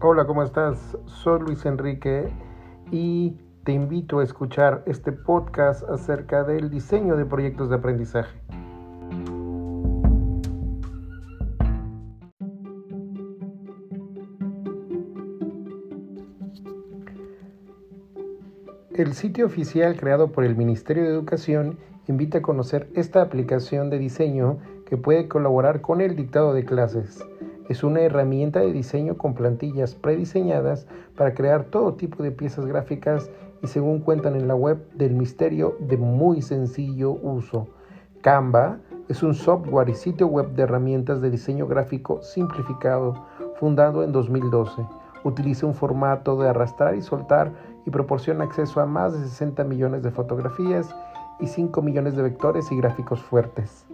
Hola, ¿cómo estás? Soy Luis Enrique y te invito a escuchar este podcast acerca del diseño de proyectos de aprendizaje. El sitio oficial creado por el Ministerio de Educación invita a conocer esta aplicación de diseño que puede colaborar con el dictado de clases es una herramienta de diseño con plantillas prediseñadas para crear todo tipo de piezas gráficas y según cuentan en la web del misterio de muy sencillo uso. Canva es un software y sitio web de herramientas de diseño gráfico simplificado, fundado en 2012. Utiliza un formato de arrastrar y soltar y proporciona acceso a más de 60 millones de fotografías y 5 millones de vectores y gráficos fuertes.